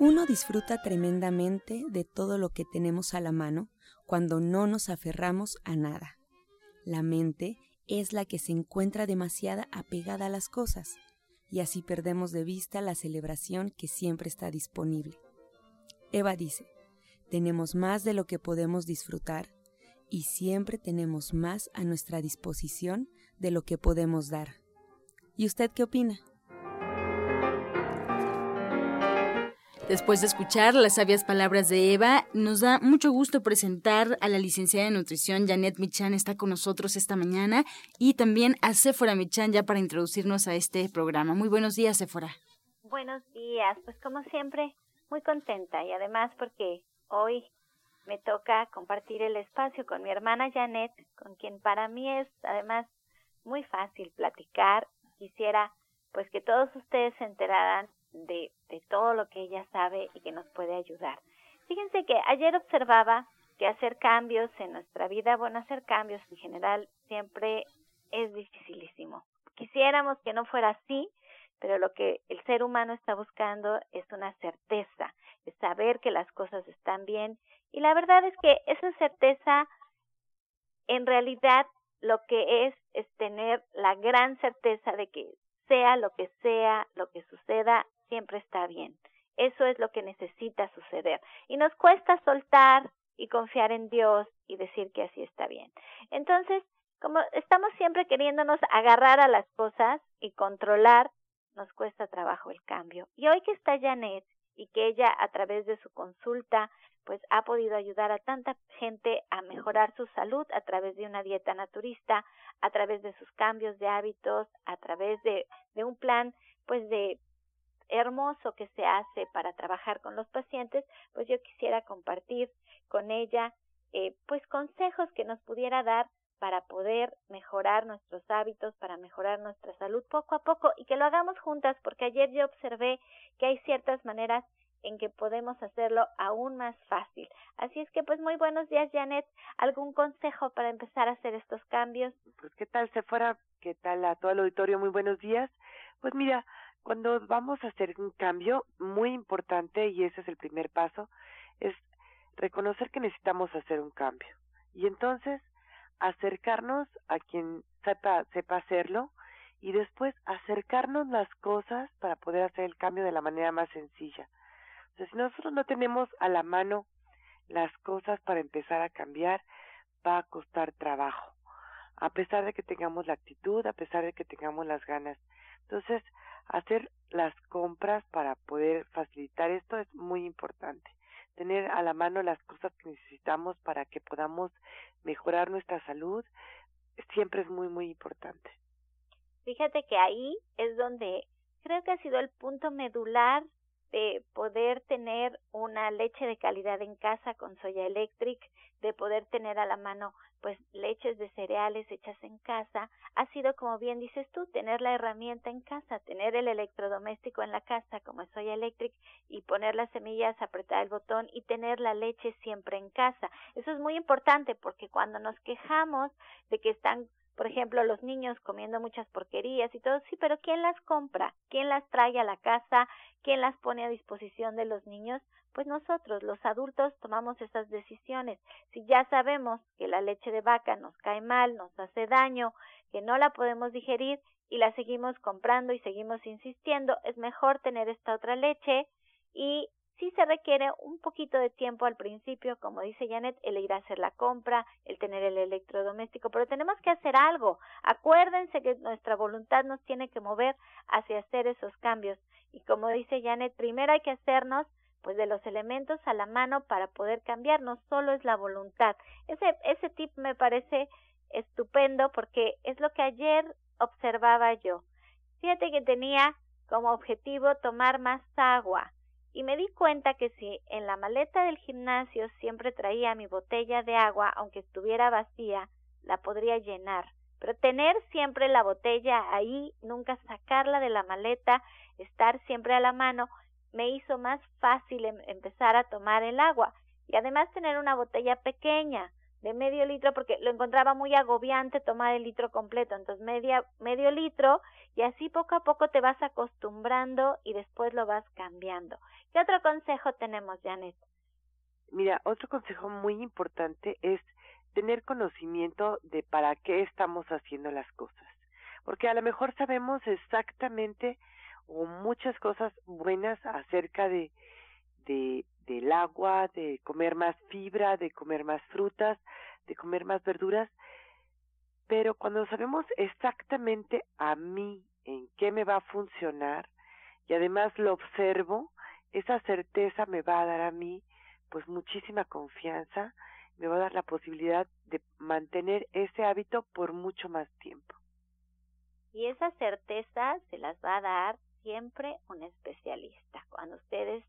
Uno disfruta tremendamente de todo lo que tenemos a la mano cuando no nos aferramos a nada. La mente es la que se encuentra demasiada apegada a las cosas y así perdemos de vista la celebración que siempre está disponible. Eva dice, tenemos más de lo que podemos disfrutar y siempre tenemos más a nuestra disposición de lo que podemos dar. ¿Y usted qué opina? Después de escuchar las sabias palabras de Eva, nos da mucho gusto presentar a la licenciada de nutrición Janet Michan, está con nosotros esta mañana, y también a Sephora Michan ya para introducirnos a este programa. Muy buenos días, Sephora. Buenos días, pues como siempre, muy contenta y además porque hoy me toca compartir el espacio con mi hermana Janet, con quien para mí es además muy fácil platicar. Quisiera pues que todos ustedes se enteraran de, todo lo que ella sabe y que nos puede ayudar. Fíjense que ayer observaba que hacer cambios en nuestra vida, bueno, hacer cambios en general siempre es dificilísimo. Quisiéramos que no fuera así, pero lo que el ser humano está buscando es una certeza, es saber que las cosas están bien y la verdad es que esa certeza en realidad lo que es es tener la gran certeza de que sea lo que sea, lo que suceda, siempre está bien. Eso es lo que necesita suceder. Y nos cuesta soltar y confiar en Dios y decir que así está bien. Entonces, como estamos siempre queriéndonos agarrar a las cosas y controlar, nos cuesta trabajo el cambio. Y hoy que está Janet y que ella a través de su consulta pues ha podido ayudar a tanta gente a mejorar su salud a través de una dieta naturista, a través de sus cambios de hábitos, a través de, de un plan pues de hermoso que se hace para trabajar con los pacientes, pues yo quisiera compartir con ella eh, pues consejos que nos pudiera dar para poder mejorar nuestros hábitos, para mejorar nuestra salud poco a poco y que lo hagamos juntas, porque ayer yo observé que hay ciertas maneras en que podemos hacerlo aún más fácil. Así es que pues muy buenos días Janet, ¿algún consejo para empezar a hacer estos cambios? Pues qué tal se fuera, qué tal a todo el auditorio, muy buenos días. Pues mira, cuando vamos a hacer un cambio muy importante, y ese es el primer paso, es reconocer que necesitamos hacer un cambio. Y entonces acercarnos a quien sepa, hacerlo y después acercarnos las cosas para poder hacer el cambio de la manera más sencilla. O sea, si nosotros no tenemos a la mano las cosas para empezar a cambiar, va a costar trabajo. A pesar de que tengamos la actitud, a pesar de que tengamos las ganas. Entonces, hacer las compras para poder facilitar esto es muy importante. Tener a la mano las cosas que necesitamos para que podamos mejorar nuestra salud siempre es muy, muy importante. Fíjate que ahí es donde creo que ha sido el punto medular de poder tener una leche de calidad en casa con Soya Electric, de poder tener a la mano pues leches de cereales hechas en casa, ha sido como bien dices tú, tener la herramienta en casa, tener el electrodoméstico en la casa como es Soya Electric y poner las semillas, apretar el botón y tener la leche siempre en casa. Eso es muy importante porque cuando nos quejamos de que están por ejemplo, los niños comiendo muchas porquerías y todo, sí, pero ¿quién las compra? ¿Quién las trae a la casa? ¿Quién las pone a disposición de los niños? Pues nosotros, los adultos, tomamos esas decisiones. Si ya sabemos que la leche de vaca nos cae mal, nos hace daño, que no la podemos digerir y la seguimos comprando y seguimos insistiendo, es mejor tener esta otra leche y sí se requiere un poquito de tiempo al principio, como dice Janet, el ir a hacer la compra, el tener el electrodoméstico, pero tenemos que hacer algo. Acuérdense que nuestra voluntad nos tiene que mover hacia hacer esos cambios. Y como dice Janet, primero hay que hacernos pues de los elementos a la mano para poder cambiar, no solo es la voluntad. Ese, ese tip me parece estupendo porque es lo que ayer observaba yo. Fíjate que tenía como objetivo tomar más agua y me di cuenta que si en la maleta del gimnasio siempre traía mi botella de agua, aunque estuviera vacía, la podría llenar. Pero tener siempre la botella ahí, nunca sacarla de la maleta, estar siempre a la mano, me hizo más fácil em, empezar a tomar el agua. Y además tener una botella pequeña, de medio litro porque lo encontraba muy agobiante tomar el litro completo, entonces media, medio litro y así poco a poco te vas acostumbrando y después lo vas cambiando. ¿Qué otro consejo tenemos, Janet? Mira, otro consejo muy importante es tener conocimiento de para qué estamos haciendo las cosas, porque a lo mejor sabemos exactamente o muchas cosas buenas acerca de, de del agua, de comer más fibra, de comer más frutas, de comer más verduras, pero cuando sabemos exactamente a mí en qué me va a funcionar y además lo observo, esa certeza me va a dar a mí pues muchísima confianza, me va a dar la posibilidad de mantener ese hábito por mucho más tiempo. Y esa certeza se las va a dar siempre un especialista. Cuando ustedes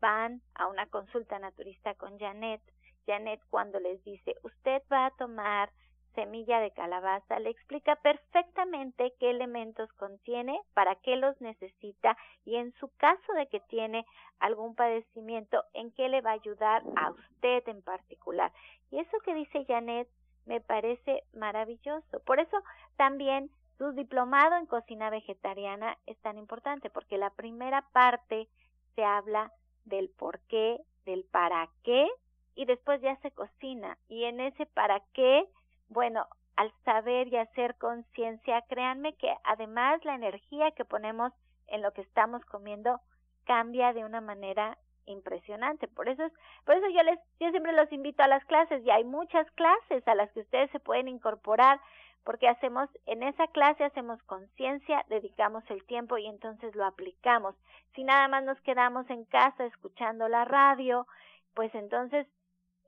van a una consulta naturista con Janet, Janet cuando les dice, usted va a tomar semilla de calabaza, le explica perfectamente qué elementos contiene, para qué los necesita y en su caso de que tiene algún padecimiento, en qué le va a ayudar a usted en particular. Y eso que dice Janet me parece maravilloso. Por eso también su diplomado en cocina vegetariana es tan importante, porque la primera parte se habla del por qué, del para qué y después ya se cocina. Y en ese para qué, bueno, al saber y hacer conciencia, créanme que además la energía que ponemos en lo que estamos comiendo cambia de una manera impresionante. Por eso es, por eso yo les yo siempre los invito a las clases y hay muchas clases a las que ustedes se pueden incorporar porque hacemos en esa clase hacemos conciencia, dedicamos el tiempo y entonces lo aplicamos. Si nada más nos quedamos en casa escuchando la radio, pues entonces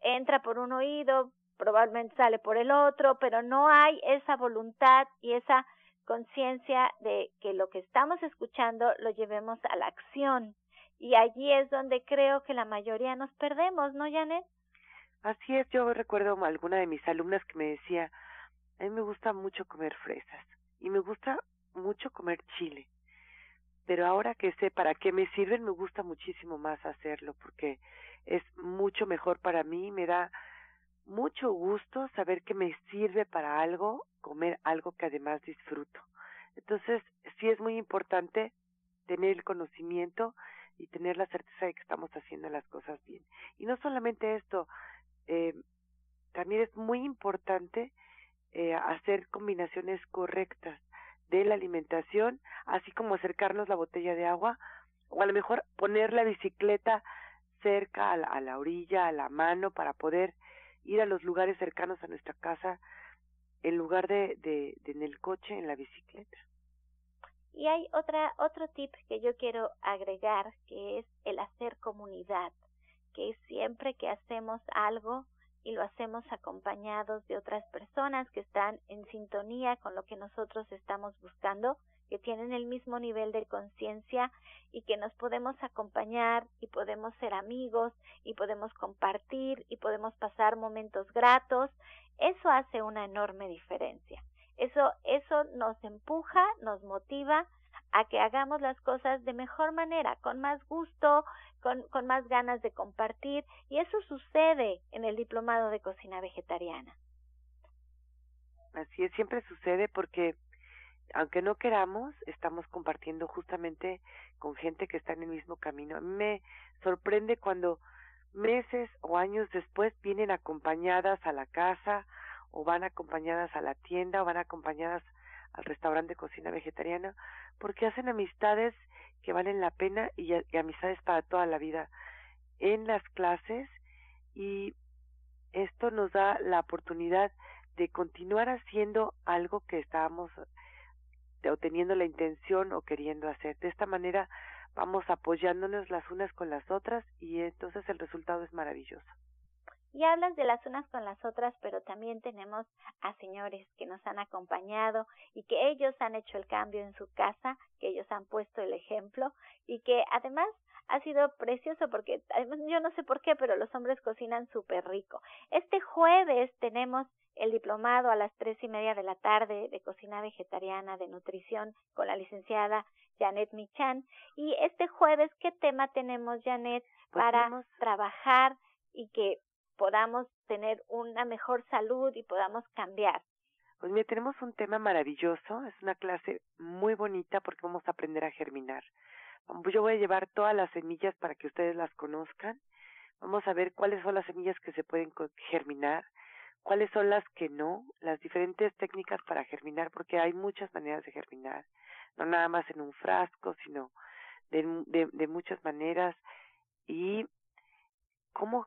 entra por un oído, probablemente sale por el otro, pero no hay esa voluntad y esa conciencia de que lo que estamos escuchando lo llevemos a la acción. Y allí es donde creo que la mayoría nos perdemos, ¿no, Janet? Así es, yo recuerdo alguna de mis alumnas que me decía, a mí me gusta mucho comer fresas y me gusta mucho comer chile. Pero ahora que sé para qué me sirven, me gusta muchísimo más hacerlo porque es mucho mejor para mí, me da mucho gusto saber que me sirve para algo, comer algo que además disfruto. Entonces, sí es muy importante tener el conocimiento y tener la certeza de que estamos haciendo las cosas bien. Y no solamente esto, eh, también es muy importante eh, hacer combinaciones correctas de la alimentación, así como acercarnos la botella de agua, o a lo mejor poner la bicicleta cerca a la, a la orilla, a la mano, para poder ir a los lugares cercanos a nuestra casa en lugar de, de, de en el coche, en la bicicleta. Y hay otra, otro tip que yo quiero agregar, que es el hacer comunidad, que siempre que hacemos algo, y lo hacemos acompañados de otras personas que están en sintonía con lo que nosotros estamos buscando, que tienen el mismo nivel de conciencia y que nos podemos acompañar y podemos ser amigos y podemos compartir y podemos pasar momentos gratos, eso hace una enorme diferencia. Eso, eso nos empuja, nos motiva a que hagamos las cosas de mejor manera, con más gusto, con, con más ganas de compartir, y eso sucede en el diplomado de cocina vegetariana. Así es, siempre sucede porque aunque no queramos, estamos compartiendo justamente con gente que está en el mismo camino. A me sorprende cuando meses o años después vienen acompañadas a la casa o van acompañadas a la tienda o van acompañadas al restaurante de cocina vegetariana porque hacen amistades que valen la pena y, y amistades para toda la vida en las clases y esto nos da la oportunidad de continuar haciendo algo que estábamos o teniendo la intención o queriendo hacer. De esta manera vamos apoyándonos las unas con las otras y entonces el resultado es maravilloso. Y hablas de las unas con las otras, pero también tenemos a señores que nos han acompañado y que ellos han hecho el cambio en su casa, que ellos han puesto el ejemplo y que además ha sido precioso porque yo no sé por qué, pero los hombres cocinan súper rico. Este jueves tenemos el diplomado a las tres y media de la tarde de cocina vegetariana, de nutrición, con la licenciada Janet Michan. Y este jueves, ¿qué tema tenemos, Janet, pues para trabajar y que podamos tener una mejor salud y podamos cambiar? Pues mira, tenemos un tema maravilloso, es una clase muy bonita porque vamos a aprender a germinar. Yo voy a llevar todas las semillas para que ustedes las conozcan. Vamos a ver cuáles son las semillas que se pueden germinar, cuáles son las que no, las diferentes técnicas para germinar, porque hay muchas maneras de germinar, no nada más en un frasco, sino de, de, de muchas maneras, y cómo,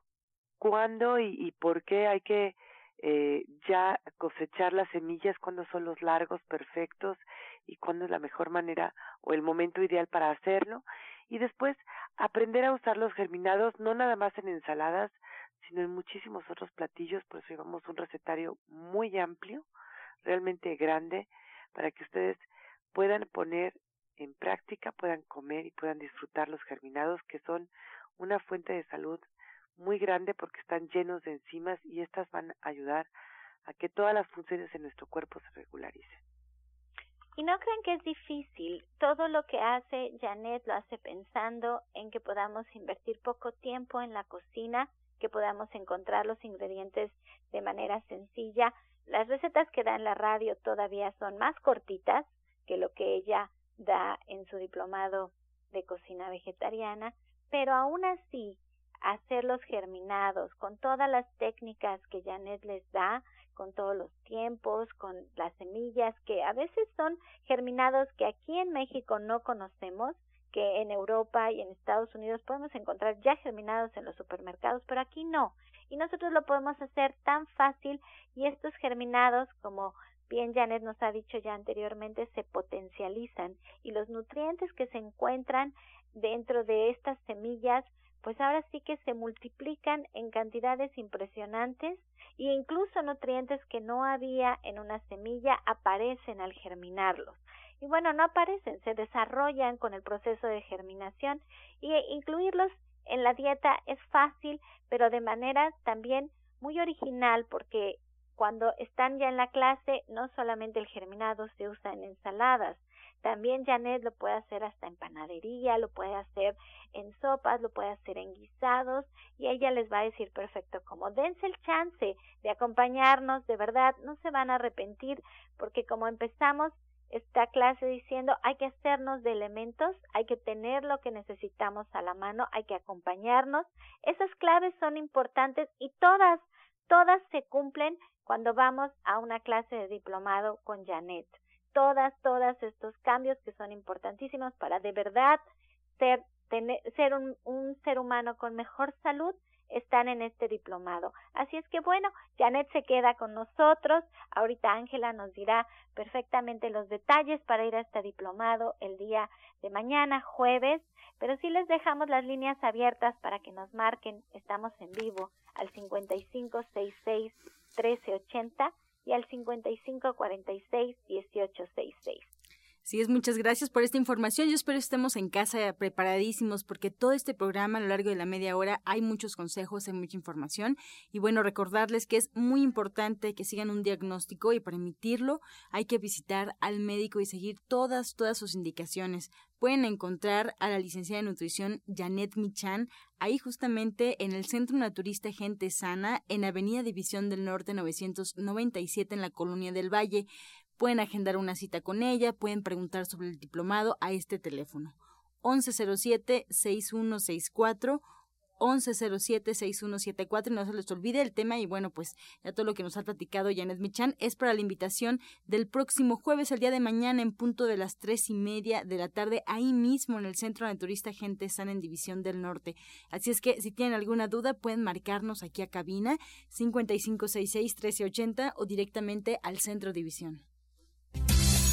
cuándo y, por qué hay que eh, ya cosechar las semillas, cuándo son los largos perfectos y cuándo es la mejor manera o el momento ideal para hacerlo. Y después aprender a usar los germinados no nada más en ensaladas, sino en muchísimos otros platillos, por eso llevamos un recetario muy amplio, realmente grande, para que ustedes puedan poner en práctica, puedan comer y puedan disfrutar los germinados, que son una fuente de salud muy grande porque están llenos de enzimas y estas van a ayudar a que todas las funciones en nuestro cuerpo se regularicen. Y no creen que es difícil. Todo lo que hace Janet lo hace pensando en que podamos invertir poco tiempo en la cocina, que podamos encontrar los ingredientes de manera sencilla. Las recetas que da en la radio todavía son más cortitas que lo que ella da en su diplomado de cocina vegetariana, pero aún así hacerlos germinados con todas las técnicas que Janet les da, con todos los tiempos, con las semillas que a veces son germinados que aquí en México no conocemos, que en Europa y en Estados Unidos podemos encontrar ya germinados en los supermercados, pero aquí no. Y nosotros lo podemos hacer tan fácil y estos germinados, como bien Janet nos ha dicho ya anteriormente, se potencializan y los nutrientes que se encuentran dentro de estas semillas pues ahora sí que se multiplican en cantidades impresionantes e incluso nutrientes que no había en una semilla aparecen al germinarlos. Y bueno, no aparecen, se desarrollan con el proceso de germinación y incluirlos en la dieta es fácil, pero de manera también muy original porque cuando están ya en la clase no solamente el germinado se usa en ensaladas, también Janet lo puede hacer hasta en panadería, lo puede hacer en sopas, lo puede hacer en guisados y ella les va a decir perfecto cómo. Dense el chance de acompañarnos, de verdad, no se van a arrepentir porque como empezamos esta clase diciendo hay que hacernos de elementos, hay que tener lo que necesitamos a la mano, hay que acompañarnos. Esas claves son importantes y todas, todas se cumplen cuando vamos a una clase de diplomado con Janet todas, todas estos cambios que son importantísimos para de verdad ser, tener, ser un, un ser humano con mejor salud están en este diplomado. Así es que bueno, Janet se queda con nosotros. Ahorita Ángela nos dirá perfectamente los detalles para ir a este diplomado el día de mañana, jueves. Pero sí les dejamos las líneas abiertas para que nos marquen. Estamos en vivo al 5566 1380 y al 5546-1866. Sí, es muchas gracias por esta información. Yo espero estemos en casa preparadísimos porque todo este programa a lo largo de la media hora hay muchos consejos, hay mucha información y bueno, recordarles que es muy importante que sigan un diagnóstico y para emitirlo hay que visitar al médico y seguir todas, todas sus indicaciones. Pueden encontrar a la licenciada de nutrición Janet Michan ahí justamente en el Centro Naturista Gente Sana en Avenida División del Norte 997 en la Colonia del Valle. Pueden agendar una cita con ella, pueden preguntar sobre el diplomado a este teléfono 1107-6164 1107-6174 y no se les olvide el tema y bueno, pues ya todo lo que nos ha platicado Janet Michan es para la invitación del próximo jueves, el día de mañana en punto de las tres y media de la tarde, ahí mismo en el Centro Naturista Gente Sana en División del Norte. Así es que si tienen alguna duda pueden marcarnos aquí a cabina 5566-1380 o directamente al Centro División.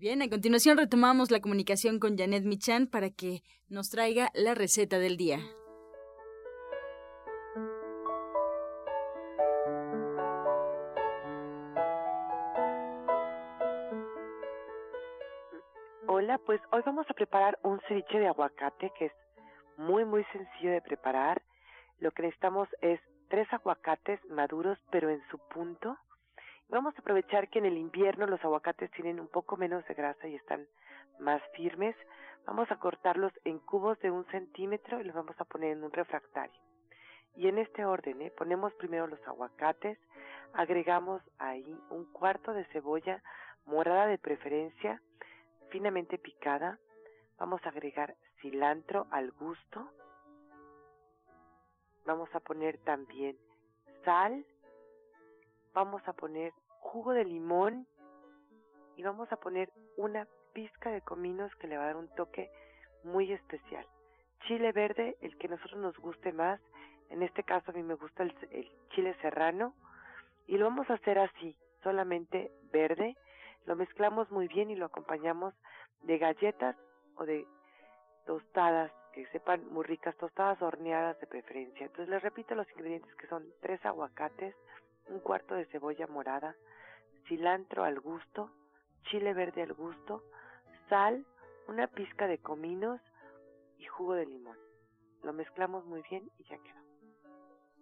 Bien, a continuación retomamos la comunicación con Janet Michan para que nos traiga la receta del día. Hola, pues hoy vamos a preparar un ceviche de aguacate que es muy muy sencillo de preparar. Lo que necesitamos es tres aguacates maduros pero en su punto, Vamos a aprovechar que en el invierno los aguacates tienen un poco menos de grasa y están más firmes. Vamos a cortarlos en cubos de un centímetro y los vamos a poner en un refractario. Y en este orden, ¿eh? ponemos primero los aguacates, agregamos ahí un cuarto de cebolla morada de preferencia, finamente picada. Vamos a agregar cilantro al gusto. Vamos a poner también sal vamos a poner jugo de limón y vamos a poner una pizca de cominos que le va a dar un toque muy especial. Chile verde, el que nosotros nos guste más, en este caso a mí me gusta el, chile serrano y lo vamos a hacer así, solamente verde, lo mezclamos muy bien y lo acompañamos de galletas o de tostadas que sepan muy ricas, tostadas horneadas de preferencia. Entonces les repito los ingredientes que son tres aguacates, un cuarto de cebolla morada, cilantro al gusto, chile verde al gusto, sal, una pizca de cominos y jugo de limón. Lo mezclamos muy bien y ya quedó.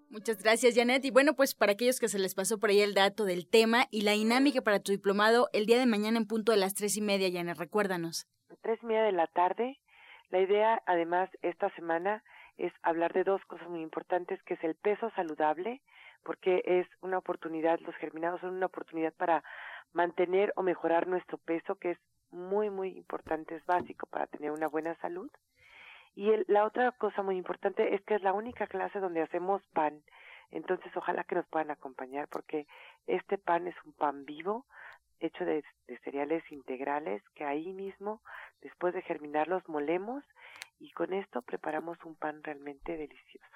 Muchas gracias, Janet. Y bueno, pues para aquellos que se les pasó por ahí el dato del tema y la dinámica para tu diplomado el día de mañana en punto de las tres y media, Janet, recuérdanos. Tres y media de la tarde. La idea, además, esta semana es hablar de dos cosas muy importantes, que es el peso saludable porque es una oportunidad, los germinados son una oportunidad para mantener o mejorar nuestro peso, que es muy, muy importante, es básico para tener una buena salud. Y la otra cosa muy importante es que es la única clase donde hacemos pan. Entonces, ojalá que nos puedan acompañar porque este pan es un pan vivo, hecho de, de cereales integrales que ahí mismo, después de germinarlos, molemos y con esto preparamos un pan realmente delicioso.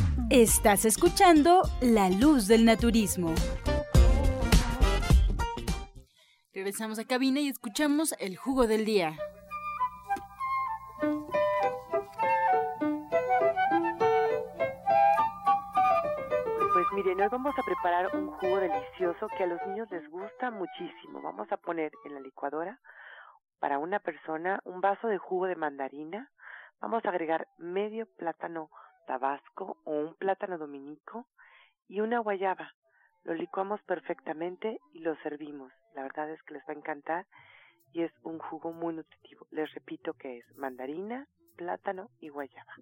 Estás escuchando La Luz del Naturismo. Regresamos a cabina y escuchamos el jugo del día. Pues miren, hoy vamos a preparar un jugo delicioso que a los niños les gusta muchísimo. Vamos a poner en la licuadora para una persona un vaso de jugo de mandarina. Vamos a agregar medio plátano tabasco o un plátano dominico y una guayaba. Lo licuamos perfectamente y lo servimos. La verdad es que les va a encantar y es un jugo muy nutritivo. Les repito que es mandarina, plátano y guayaba.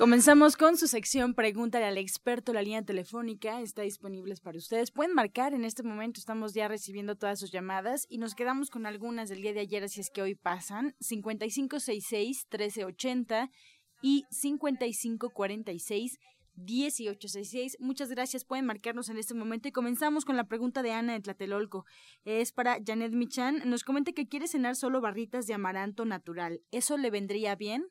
Comenzamos con su sección Pregúntale al experto. La línea telefónica está disponible para ustedes. Pueden marcar en este momento. Estamos ya recibiendo todas sus llamadas y nos quedamos con algunas del día de ayer, así es que hoy pasan. 5566-1380 y 5546-1866. Muchas gracias. Pueden marcarnos en este momento y comenzamos con la pregunta de Ana de Tlatelolco. Es para Janet Michan. Nos comenta que quiere cenar solo barritas de amaranto natural. ¿Eso le vendría bien?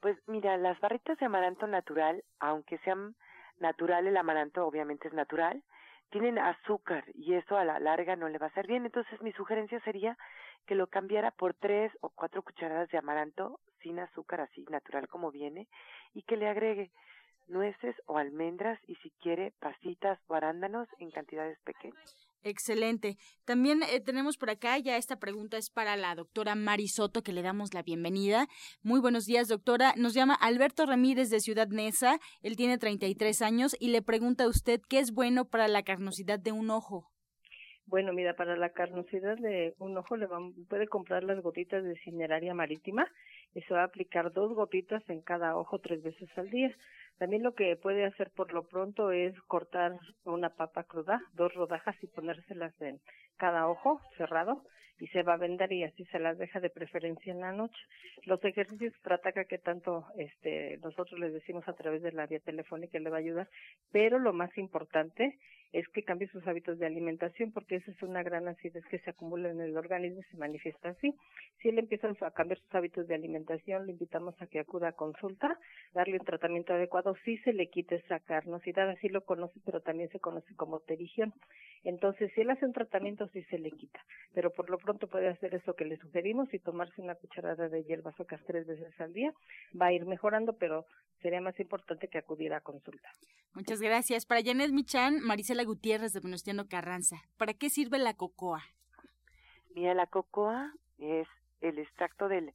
Pues mira, las barritas de amaranto natural, aunque sean natural, el amaranto obviamente es natural, tienen azúcar y eso a la larga no le va a hacer bien. Entonces mi sugerencia sería que lo cambiara por tres o cuatro cucharadas de amaranto sin azúcar, así natural como viene, y que le agregue nueces o almendras y si quiere pasitas o arándanos en cantidades pequeñas. Excelente. También eh, tenemos por acá, ya esta pregunta es para la doctora Mari Soto, que le damos la bienvenida. Muy buenos días, doctora. Nos llama Alberto Ramírez de Ciudad Neza. Él tiene 33 años y le pregunta a usted qué es bueno para la carnosidad de un ojo. Bueno, mira, para la carnosidad de un ojo le puede comprar las gotitas de cineraria marítima y se va a aplicar dos gotitas en cada ojo tres veces al día. También lo que puede hacer por lo pronto es cortar una papa cruda, dos rodajas y ponérselas en cada ojo cerrado y se va a vender y así se las deja de preferencia en la noche. Los ejercicios trata que tanto este nosotros les decimos a través de la vía telefónica le va a ayudar, pero lo más importante es que cambie sus hábitos de alimentación porque esa es una gran acidez que se acumula en el organismo y se manifiesta así. Si él empieza a cambiar sus hábitos de alimentación, le invitamos a que acuda a consulta, darle un tratamiento adecuado, si se le quita esa carnosidad, así lo conoce, pero también se conoce como terigión. Entonces, si él hace un tratamiento, sí se le quita, pero por lo pronto puede hacer eso que le sugerimos y tomarse una cucharada de hierbas ocas tres veces al día, va a ir mejorando, pero sería más importante que acudiera a consulta. Muchas gracias. Para Janet Michan, Marisela Gutiérrez de Venustiano Carranza. ¿Para qué sirve la cocoa? Mira, la cocoa es el extracto del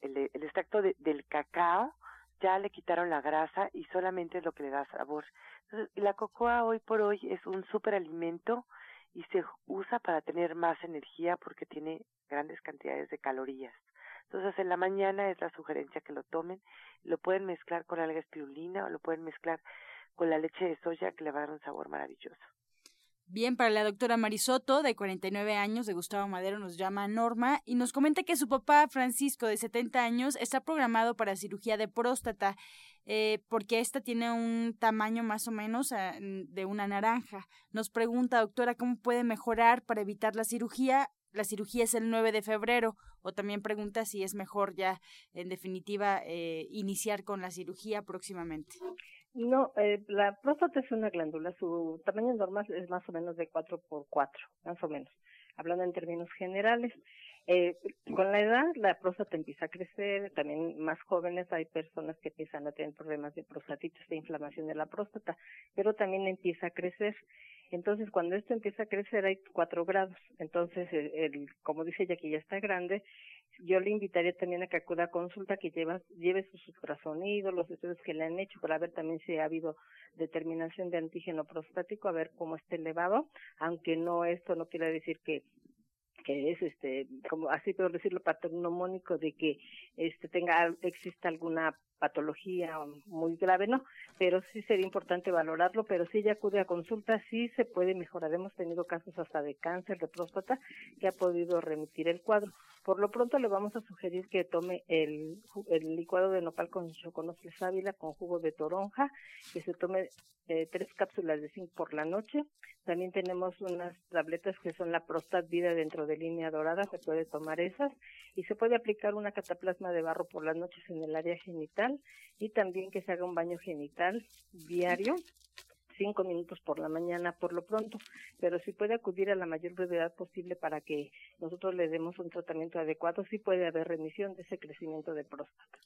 el, extracto del cacao ya le quitaron la grasa y solamente es lo que le da sabor. Entonces, la cocoa hoy por hoy es un superalimento y se usa para tener más energía porque tiene grandes cantidades de calorías. Entonces, en la mañana es la sugerencia que lo tomen. Lo pueden mezclar con alga espirulina o lo pueden mezclar con la leche de soya que le va a dar un sabor maravilloso. Bien, para la doctora Marisoto, de 49 años, de Gustavo Madero, nos llama Norma y nos comenta que su papá, Francisco, de 70 años, está programado para cirugía de próstata, eh, porque esta tiene un tamaño más o menos ah, de una naranja. Nos pregunta, doctora, ¿cómo puede mejorar para evitar la cirugía? La cirugía es el 9 de febrero, o también pregunta si es mejor ya, en definitiva, eh, iniciar con la cirugía próximamente. No, eh, la próstata es una glándula, su tamaño normal es más o menos de 4 por 4, más o menos, hablando en términos generales. Eh, con la edad la próstata empieza a crecer, también más jóvenes hay personas que empiezan a tener problemas de prostatitis, de inflamación de la próstata, pero también empieza a crecer. Entonces, cuando esto empieza a crecer hay cuatro grados. Entonces, el, como dice ella que ya está grande, yo le invitaría también a que acuda a consulta, que lleva, lleve sus ultrasonidos, los estudios que le han hecho, para ver también si ha habido determinación de antígeno prostático, a ver cómo está elevado, aunque no, esto no quiere decir que que es este como así puedo decirlo patognomónico de que este tenga exista alguna patología muy grave, no, pero sí sería importante valorarlo, pero si ella acude a consulta, sí se puede mejorar. Hemos tenido casos hasta de cáncer de próstata que ha podido remitir el cuadro. Por lo pronto le vamos a sugerir que tome el, licuado de nopal con choconosle sábila con jugo de toronja, que se tome eh, tres cápsulas de zinc por la noche. También tenemos unas tabletas que son la Prostat Vida dentro de línea dorada, se puede tomar esas y se puede aplicar una cataplasma de barro por las noches en el área genital y también que se haga un baño genital diario cinco minutos por la mañana por lo pronto, pero si puede acudir a la mayor brevedad posible para que nosotros le demos un tratamiento adecuado, sí puede haber remisión de ese crecimiento de próstata.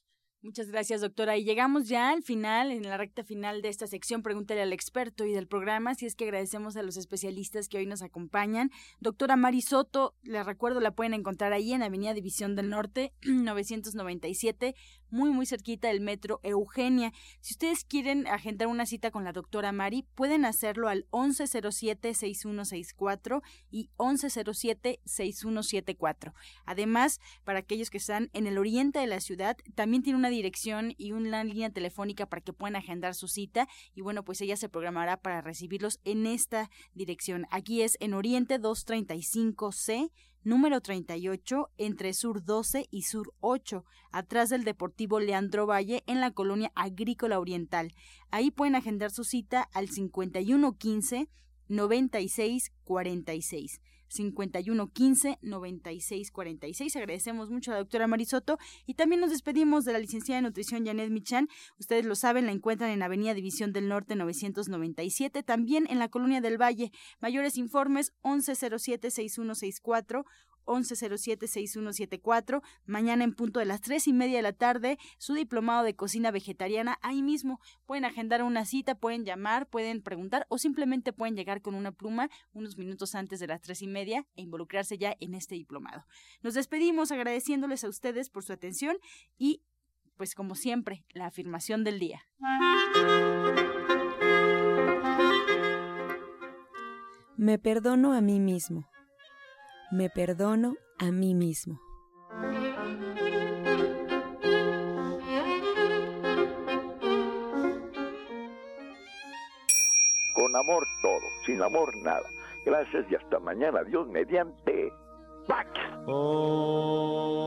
Muchas gracias, doctora. Y llegamos ya al final, en la recta final de esta sección, pregúntale al experto y del programa, si es que agradecemos a los especialistas que hoy nos acompañan. Doctora Marisoto, les recuerdo, la pueden encontrar ahí en Avenida División del Norte, 997, muy muy cerquita del metro Eugenia. Si ustedes quieren agendar una cita con la doctora Mari, pueden hacerlo al 1107-6164 y 1107-6174. Además, para aquellos que están en el oriente de la ciudad, también tiene una dirección y una línea telefónica para que puedan agendar su cita y bueno, pues ella se programará para recibirlos en esta dirección. Aquí es en Oriente 235C número 38, entre Sur 12 y Sur 8, atrás del Deportivo Leandro Valle, en la colonia agrícola oriental. Ahí pueden agendar su cita al 5115 9646. 5115 9646. Agradecemos mucho a la doctora Marisoto y también nos despedimos de la licenciada de nutrición Janet Michan. Ustedes lo saben, la encuentran en Avenida División del Norte 997, también en la Colonia del Valle. Mayores informes 1107 6164 1107-6174. Mañana en punto de las tres y media de la tarde, su diplomado de cocina vegetariana. Ahí mismo pueden agendar una cita, pueden llamar, pueden preguntar o simplemente pueden llegar con una pluma unos minutos antes de las tres y media e involucrarse ya en este diplomado. Nos despedimos agradeciéndoles a ustedes por su atención y, pues como siempre, la afirmación del día. Me perdono a mí mismo me perdono a mí mismo. Con amor todo, sin amor nada. Gracias y hasta mañana. Dios mediante. ¡Pax! Oh.